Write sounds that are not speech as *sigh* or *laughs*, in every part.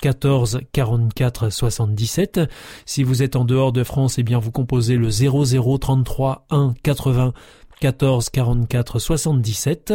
14 44 77. Si vous êtes en dehors de France, eh bien vous composez le 00 33 1 80 14 44 77.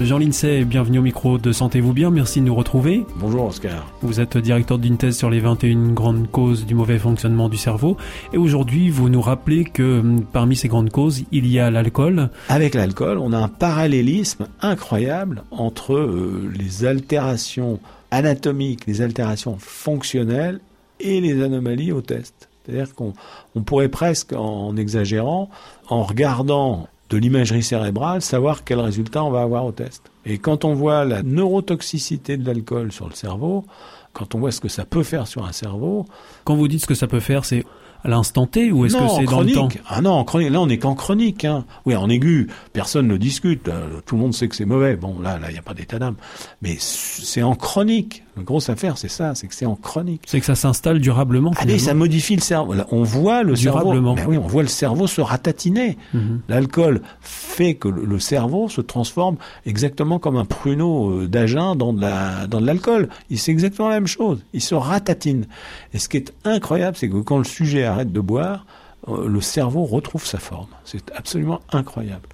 Jean Lincey, bienvenue au micro de Sentez-vous bien, merci de nous retrouver. Bonjour Oscar. Vous êtes directeur d'une thèse sur les 21 grandes causes du mauvais fonctionnement du cerveau et aujourd'hui vous nous rappelez que hum, parmi ces grandes causes, il y a l'alcool. Avec l'alcool, on a un parallélisme incroyable entre euh, les altérations anatomiques, les altérations fonctionnelles et les anomalies au test. C'est-à-dire qu'on on pourrait presque, en exagérant, en regardant de l'imagerie cérébrale, savoir quel résultat on va avoir au test. Et quand on voit la neurotoxicité de l'alcool sur le cerveau, quand on voit ce que ça peut faire sur un cerveau. Quand vous dites ce que ça peut faire, c'est à l'instant T ou est-ce que c'est dans le temps? Ah non, en chronique. Là, on n'est qu'en chronique. Hein. Oui, en aigu, personne ne discute. Euh, tout le monde sait que c'est mauvais. Bon, là, là, il n'y a pas d'état d'âme. Mais c'est en chronique. La grosse affaire, c'est ça, c'est que c'est en chronique. C'est que ça s'installe durablement. Allez, ça modifie le cerveau. on voit le durablement. cerveau. Ben oui, on voit le cerveau se ratatiner. Mhm. L'alcool fait que le cerveau se transforme exactement comme un pruneau euh, d'agin dans de la, dans de l'alcool. C'est exactement la même chose. Il se ratatine. Et ce qui est incroyable, c'est que quand le sujet arrête de boire, euh, le cerveau retrouve sa forme. C'est absolument incroyable.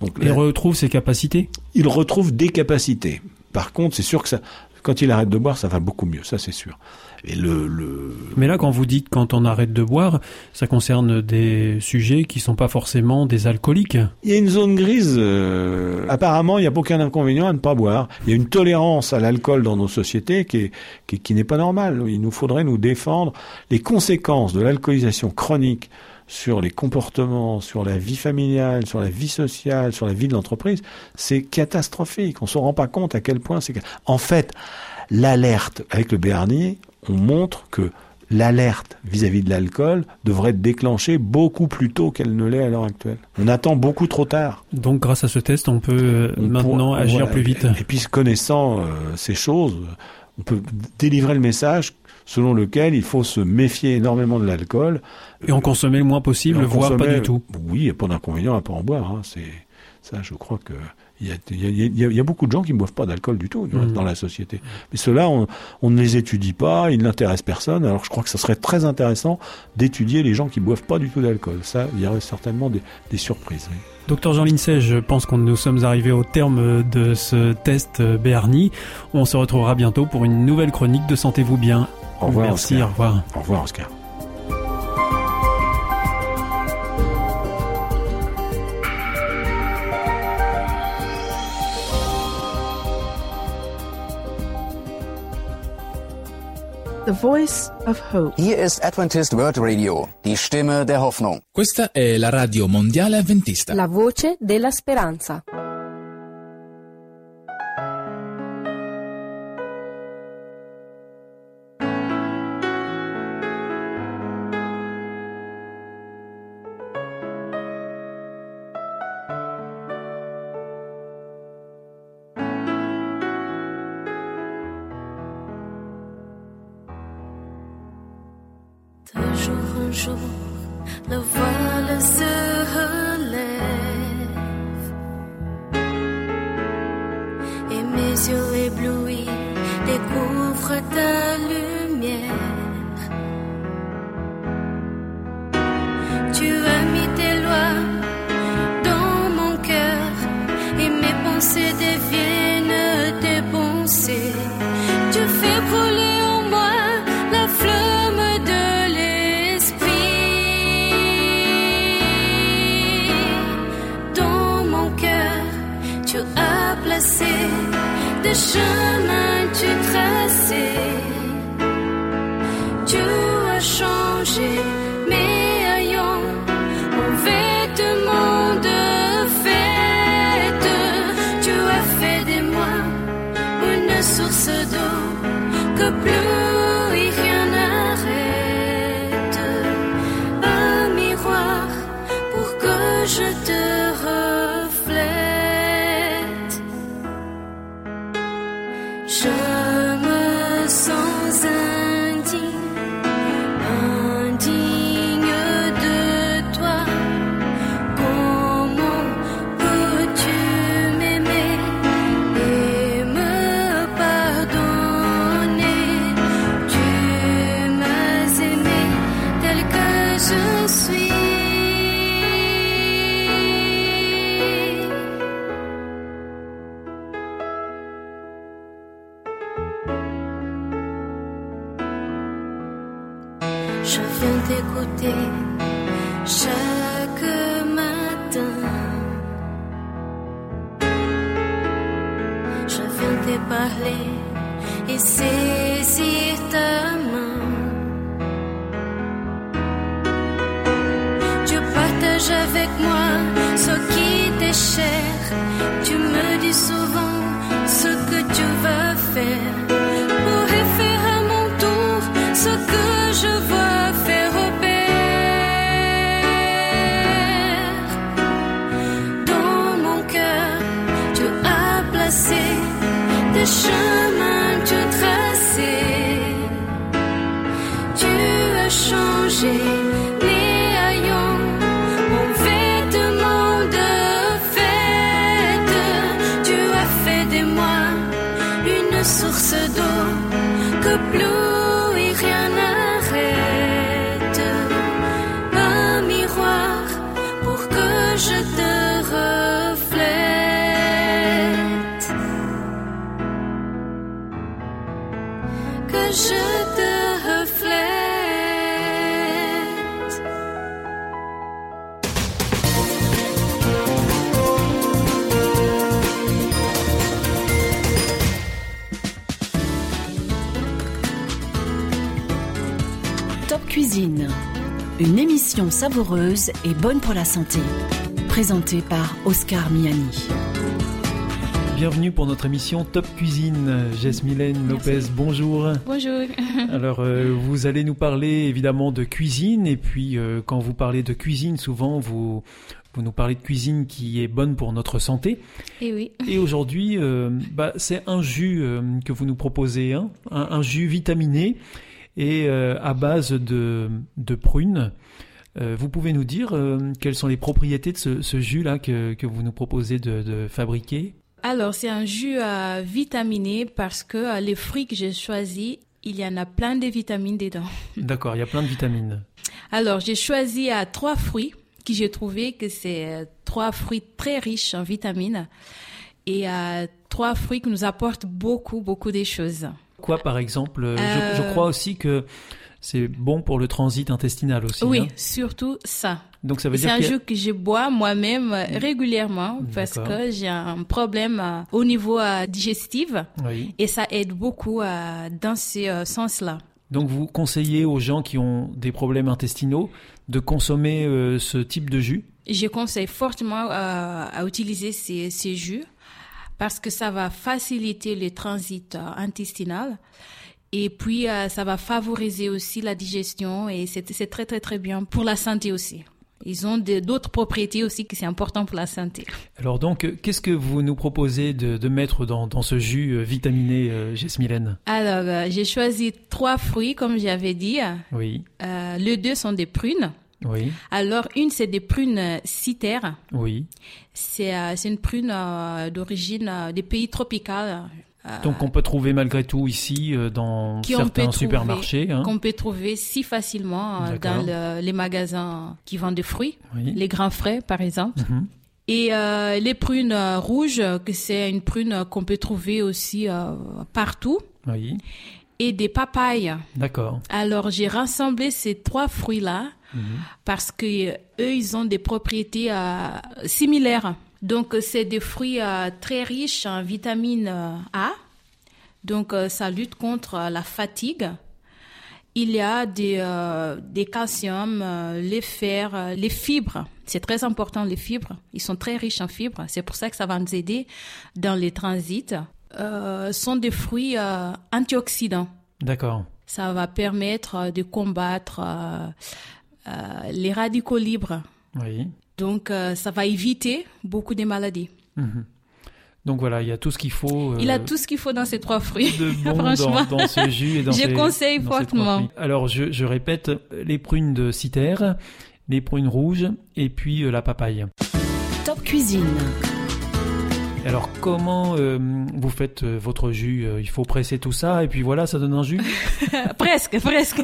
Donc, il retrouve ses capacités? Il retrouve des capacités. Par contre, c'est sûr que ça, quand il arrête de boire, ça va beaucoup mieux, ça c'est sûr. Et le, le, Mais là, quand vous dites quand on arrête de boire, ça concerne des sujets qui sont pas forcément des alcooliques. Il y a une zone grise. Euh, apparemment, il n'y a aucun inconvénient à ne pas boire. Il y a une tolérance à l'alcool dans nos sociétés qui, est, qui, qui n'est pas normale. Il nous faudrait nous défendre les conséquences de l'alcoolisation chronique sur les comportements, sur la vie familiale, sur la vie sociale, sur la vie de l'entreprise, c'est catastrophique. On se rend pas compte à quel point c'est. En fait, l'alerte avec le Béarnier, on montre que l'alerte vis-à-vis de l'alcool devrait être déclenchée beaucoup plus tôt qu'elle ne l'est à l'heure actuelle. On attend beaucoup trop tard. Donc grâce à ce test, on peut euh, maintenant agir plus vite. Et, puis connaissant euh, ces choses, on peut délivrer le message selon lequel il faut se méfier énormément de l'alcool. Et en consommer le moins possible, voire pas du tout. Oui, il n'y a pas d'inconvénient à pas en boire. Hein. C'est ça, je crois que il y, a, il, y a, il y a, beaucoup de gens qui ne boivent pas d'alcool du tout mmh. dans la société. Mais ceux-là, on, on, ne les étudie pas, ils n'intéressent personne. Alors je crois que ça serait très intéressant d'étudier les gens qui ne boivent pas du tout d'alcool. Ça, il y aurait certainement des, des surprises. Docteur Jean Lincey, je pense que nous sommes arrivés au terme de ce test Béarni. On se retrouvera bientôt pour une nouvelle chronique de Sentez-vous bien. Au revoir. Merci, Oscar. au revoir. Au revoir, Oscar. The Voice of Hope. Hier ist Adventist World Radio, die Stimme der Hoffnung. Questa è la radio mondiale avventista. La voce della speranza. sure que Cuisine, une émission savoureuse et bonne pour la santé. Présentée par Oscar Miani. Bienvenue pour notre émission Top Cuisine. Jess Mylène Lopez, bonjour. Bonjour. *laughs* Alors, euh, vous allez nous parler évidemment de cuisine, et puis euh, quand vous parlez de cuisine, souvent vous, vous nous parlez de cuisine qui est bonne pour notre santé. Et oui. Et aujourd'hui, euh, bah, c'est un jus euh, que vous nous proposez, hein, un, un jus vitaminé et euh, à base de, de prunes. Euh, vous pouvez nous dire euh, quelles sont les propriétés de ce, ce jus-là que, que vous nous proposez de, de fabriquer? Alors, c'est un jus euh, vitaminé parce que les fruits que j'ai choisis, il y en a plein de vitamines dedans. *laughs* D'accord, il y a plein de vitamines. Alors, j'ai choisi à trois fruits que j'ai trouvé que c'est trois fruits très riches en vitamines et euh, trois fruits qui nous apportent beaucoup, beaucoup de choses. Quoi, par exemple euh, je, Euh, je crois aussi que c'est bon pour le transit intestinal aussi. Oui, hein. surtout ça. Donc ça veut C'est dire un y a- jus que je bois moi-même euh, régulièrement parce que j'ai un problème au niveau digestif Oui. et ça aide beaucoup dans ce sens-là. Donc vous conseillez aux gens qui ont des problèmes intestinaux de consommer ce type de jus? Je conseille fortement à utiliser ces, ces jus parce que ça va faciliter le transit euh, intestinal et puis euh, ça va favoriser aussi la digestion et c'est très très très bien pour la santé aussi. Ils ont d'autres propriétés aussi qui c'est important pour la santé. Alors donc, qu'est-ce que vous nous proposez de, de mettre dans, dans ce jus euh, vitaminé, euh, Jasmine Alors euh, j'ai choisi trois fruits comme j'avais dit. Oui, les deux sont des prunes. Oui, Alors une c'est des prunes euh, citerres. oui. C'est euh, c'est une prune euh, d'origine euh, des pays tropicaux. Donc on peut trouver malgré tout ici dans certains trouver- supermarchés. hein. qu'on peut trouver si facilement dans le- les magasins qui vendent des fruits, Oui. les grands frais par exemple. Mhm. Et les prunes rouges, que c'est une prune qu'on peut trouver aussi partout, Oui, et des papayes. d'accord. Alors j'ai rassemblé ces trois fruits-là Mhm. parce que euh, eux ils ont des propriétés euh, similaires. Donc euh, c'est des fruits euh, très riches en vitamine euh, A Donc, ça lutte contre la fatigue. Il y a des, des calcium, euh, les fers, les fibres. C'est très important, les fibres. Ils sont très riches en fibres. C'est pour ça que ça va nous aider dans les transits. Euh, sont des fruits euh, antioxydants. D'accord. Ça va permettre euh, de combattre euh, euh, les radicaux libres. Oui. Donc, euh, ça va éviter beaucoup de maladies. Mhm. Donc voilà, il y a tout ce qu'il faut. Il a euh, tout ce qu'il faut dans ces trois fruits. de *laughs* bon Franchement. dans, dans ce jus et dans *laughs* Je ces- conseille dans fortement. Alors je, je répète, les prunes de citerre, les prunes rouges et puis euh, la papaye. Top Cuisine. Alors comment euh, vous faites euh, votre jus Euh, Il faut presser tout ça et puis voilà, ça donne un jus *laughs* presque, presque.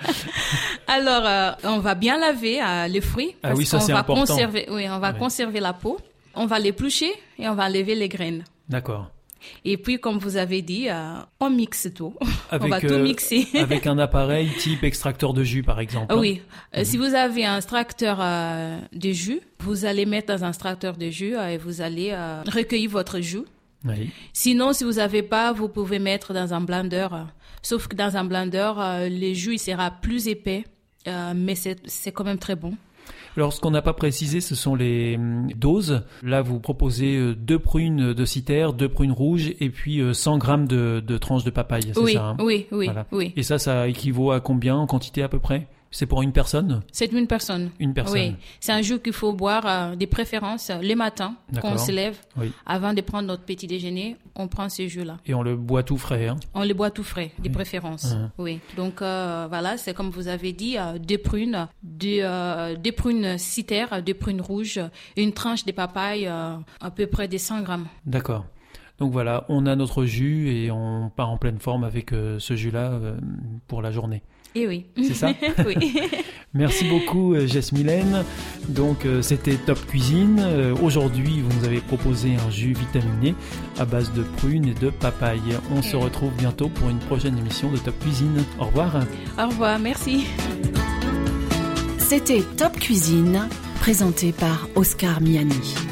*laughs* Alors, euh, on va bien laver euh, les fruits. Ah oui, ça, qu'on va important. Conserver, oui, on va Ouais. conserver la peau. On va l'éplucher et on va enlever les graines. D'accord. Et puis, comme vous avez dit, euh, on mixe tout. *laughs* Avec, on va tout euh, mixer. *laughs* Avec un appareil type extracteur de jus par exemple. Ah oui, Euh, Mhm. si vous avez un extracteur de jus, vous allez mettre dans un extracteur de jus et vous allez recueillir votre jus. Oui. Sinon, si vous n'avez pas, vous pouvez mettre dans un blender. Sauf que dans un blender, le jus il sera plus épais, mais c'est quand même très bon. Alors, ce qu'on n'a pas précisé, ce sont les hum, doses. Là, vous proposez euh, deux prunes de citerre, deux prunes rouges, et puis euh, 100 grammes de, de tranches de papaye. C'est Oui, ça. hein? oui, oui, Voilà. oui. Et ça, ça équivaut à combien? En quantité à peu près? C'est pour une personne? C'est une personne. Une personne. Oui, c'est un jus qu'il faut boire euh, des préférences euh, les matins quand on se lève. Oui. Avant de prendre notre petit déjeuner, on prend ce jus-là. Et on le boit tout frais. Hein? On les boit tout frais, des Oui. préférences. Mhm. Oui. Donc euh, voilà, c'est comme vous avez dit, euh, des prunes, des, euh, des prunes citerres, des prunes rouges, une tranche de papaye, à peu près des 100 grammes. D'accord. Donc voilà, on a notre jus et on part en pleine forme avec euh, ce jus-là euh, pour la journée. Et oui. C'est ça *laughs* Oui. *laughs* Merci beaucoup euh, Jess Mylène. Donc euh, c'était Top Cuisine. Euh, Aujourd'hui, vous nous avez proposé un jus vitaminé à base de prunes et de papaye. On se retrouve bientôt pour une prochaine émission de Top Cuisine. Au revoir. Au revoir, merci. C'était Top Cuisine, présenté par Oscar Miani.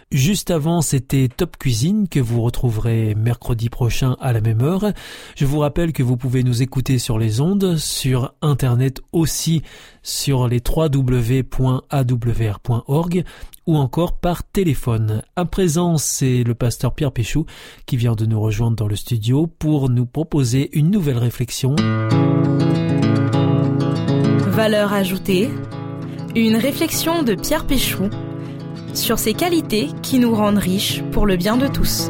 Juste avant, c'était Top Cuisine que vous retrouverez mercredi prochain à la même heure. Je vous rappelle que vous pouvez nous écouter sur les ondes, sur Internet aussi, sur les www.awr.org ou encore par téléphone. À présent, c'est le pasteur Pierre Péchou qui vient de nous rejoindre dans le studio pour nous proposer une nouvelle réflexion. Valeur ajoutée, une réflexion de Pierre Péchou sur ces qualités qui nous rendent riches pour le bien de tous.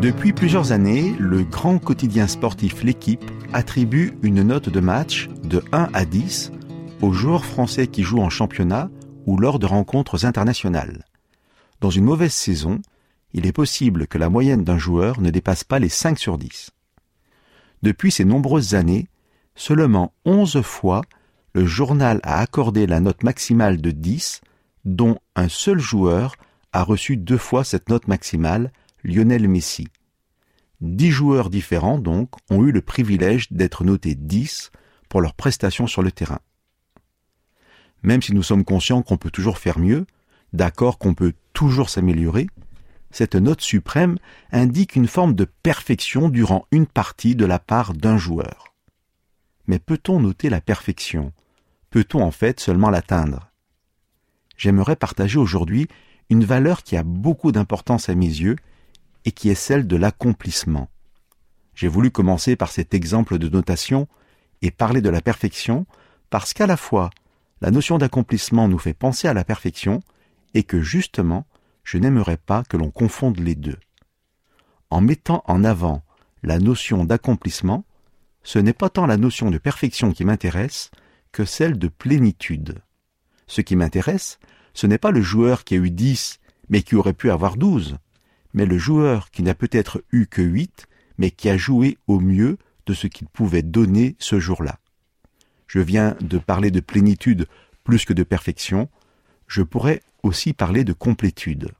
Depuis plusieurs années, le grand quotidien sportif L'équipe attribue une note de match de 1 à 10 aux joueurs français qui jouent en championnat ou lors de rencontres internationales. Dans une mauvaise saison, il est possible que la moyenne d'un joueur ne dépasse pas les 5 sur 10. Depuis ces nombreuses années, seulement 11 fois le journal a accordé la note maximale de 10, dont un seul joueur a reçu deux fois cette note maximale, Lionel Messi. Dix joueurs différents, donc, ont eu le privilège d'être notés 10 pour leurs prestations sur le terrain. Même si nous sommes conscients qu'on peut toujours faire mieux, d'accord qu'on peut toujours s'améliorer, cette note suprême indique une forme de perfection durant une partie de la part d'un joueur. Mais peut-on noter la perfection? Peut-on en fait seulement l'atteindre? J'aimerais partager aujourd'hui une valeur qui a beaucoup d'importance à mes yeux et qui est celle de l'accomplissement. J'ai voulu commencer par cet exemple de notation et parler de la perfection parce qu'à la fois la notion d'accomplissement nous fait penser à la perfection et que justement je n'aimerais pas que l'on confonde les deux. En mettant en avant la notion d'accomplissement, ce n'est pas tant la notion de perfection qui m'intéresse que celle de plénitude. Ce qui m'intéresse, ce n'est pas le joueur qui a eu dix, mais qui aurait pu avoir douze, mais le joueur qui n'a peut-être eu que huit, mais qui a joué au mieux de ce qu'il pouvait donner ce jour-là. Je viens de parler de plénitude plus que de perfection, je pourrais aussi parler de complétude.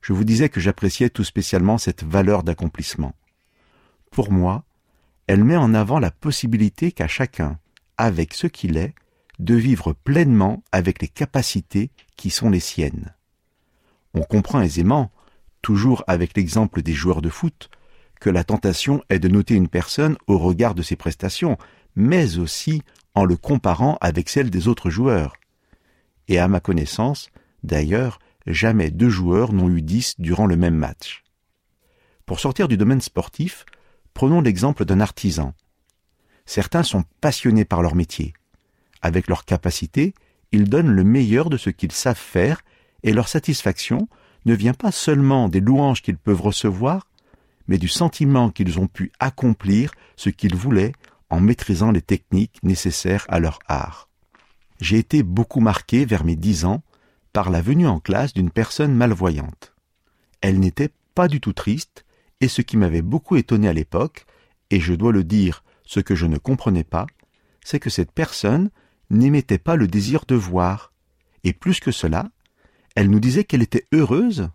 Je vous disais que j'appréciais tout spécialement cette valeur d'accomplissement. Pour moi, elle met en avant la possibilité qu'a chacun, avec ce qu'il est, de vivre pleinement avec les capacités qui sont les siennes. On comprend aisément, toujours avec l'exemple des joueurs de foot, que la tentation est de noter une personne au regard de ses prestations, mais aussi en le comparant avec celles des autres joueurs et à ma connaissance, d'ailleurs, jamais deux joueurs n'ont eu dix durant le même match. Pour sortir du domaine sportif, prenons l'exemple d'un artisan. Certains sont passionnés par leur métier. Avec leur capacité, ils donnent le meilleur de ce qu'ils savent faire et leur satisfaction ne vient pas seulement des louanges qu'ils peuvent recevoir, mais du sentiment qu'ils ont pu accomplir ce qu'ils voulaient en maîtrisant les techniques nécessaires à leur art j'ai été beaucoup marqué vers mes dix ans par la venue en classe d'une personne malvoyante. Elle n'était pas du tout triste, et ce qui m'avait beaucoup étonné à l'époque, et je dois le dire, ce que je ne comprenais pas, c'est que cette personne n'émettait pas le désir de voir, et plus que cela, elle nous disait qu'elle était heureuse,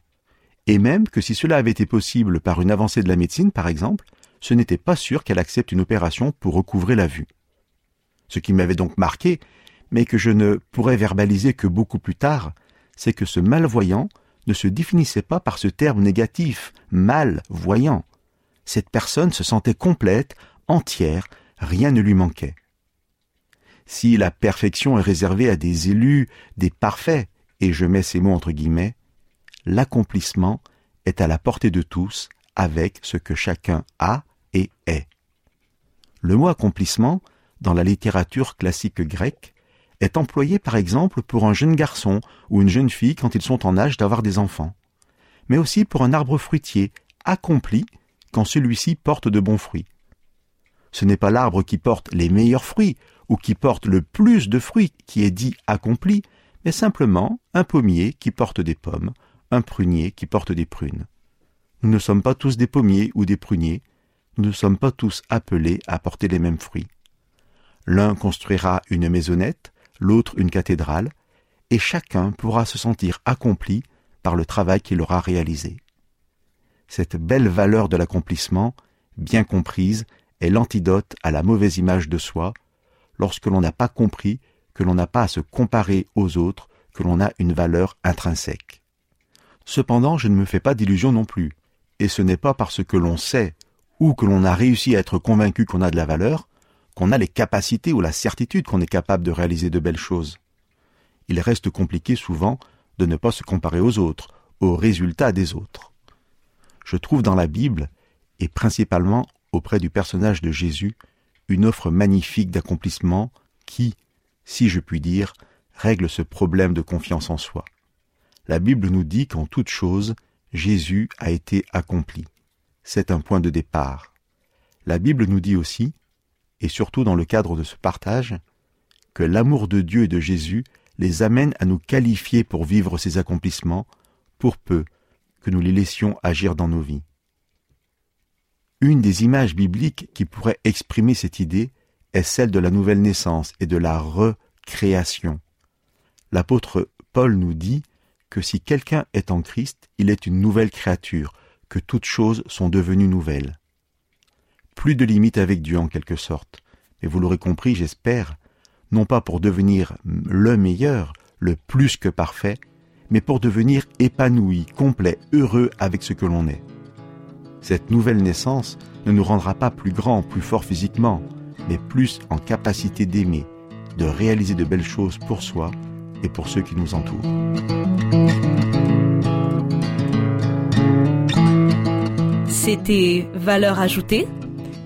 et même que si cela avait été possible par une avancée de la médecine, par exemple, ce n'était pas sûr qu'elle accepte une opération pour recouvrer la vue. Ce qui m'avait donc marqué, mais que je ne pourrais verbaliser que beaucoup plus tard, c'est que ce malvoyant ne se définissait pas par ce terme négatif, malvoyant. Cette personne se sentait complète, entière, rien ne lui manquait. Si la perfection est réservée à des élus, des parfaits, et je mets ces mots entre guillemets, l'accomplissement est à la portée de tous avec ce que chacun a et est. Le mot accomplissement, dans la littérature classique grecque, est employé par exemple pour un jeune garçon ou une jeune fille quand ils sont en âge d'avoir des enfants, mais aussi pour un arbre fruitier accompli quand celui-ci porte de bons fruits. Ce n'est pas l'arbre qui porte les meilleurs fruits ou qui porte le plus de fruits qui est dit accompli, mais simplement un pommier qui porte des pommes, un prunier qui porte des prunes. Nous ne sommes pas tous des pommiers ou des pruniers, nous ne sommes pas tous appelés à porter les mêmes fruits. L'un construira une maisonnette, l'autre une cathédrale, et chacun pourra se sentir accompli par le travail qu'il aura réalisé. Cette belle valeur de l'accomplissement, bien comprise, est l'antidote à la mauvaise image de soi, lorsque l'on n'a pas compris que l'on n'a pas à se comparer aux autres, que l'on a une valeur intrinsèque. Cependant, je ne me fais pas d'illusions non plus, et ce n'est pas parce que l'on sait ou que l'on a réussi à être convaincu qu'on a de la valeur, qu'on a les capacités ou la certitude qu'on est capable de réaliser de belles choses. Il reste compliqué souvent de ne pas se comparer aux autres, aux résultats des autres. Je trouve dans la Bible, et principalement auprès du personnage de Jésus, une offre magnifique d'accomplissement qui, si je puis dire, règle ce problème de confiance en soi. La Bible nous dit qu'en toute chose, Jésus a été accompli. C'est un point de départ. La Bible nous dit aussi, et surtout dans le cadre de ce partage, que l'amour de Dieu et de Jésus les amène à nous qualifier pour vivre ces accomplissements, pour peu que nous les laissions agir dans nos vies. Une des images bibliques qui pourrait exprimer cette idée est celle de la nouvelle naissance et de la recréation. L'apôtre Paul nous dit que si quelqu'un est en Christ, il est une nouvelle créature, que toutes choses sont devenues nouvelles. Plus de limites avec Dieu en quelque sorte, mais vous l'aurez compris, j'espère, non pas pour devenir le meilleur, le plus que parfait, mais pour devenir épanoui, complet, heureux avec ce que l'on est. Cette nouvelle naissance ne nous rendra pas plus grands, plus forts physiquement, mais plus en capacité d'aimer, de réaliser de belles choses pour soi et pour ceux qui nous entourent. C'était Valeur ajoutée,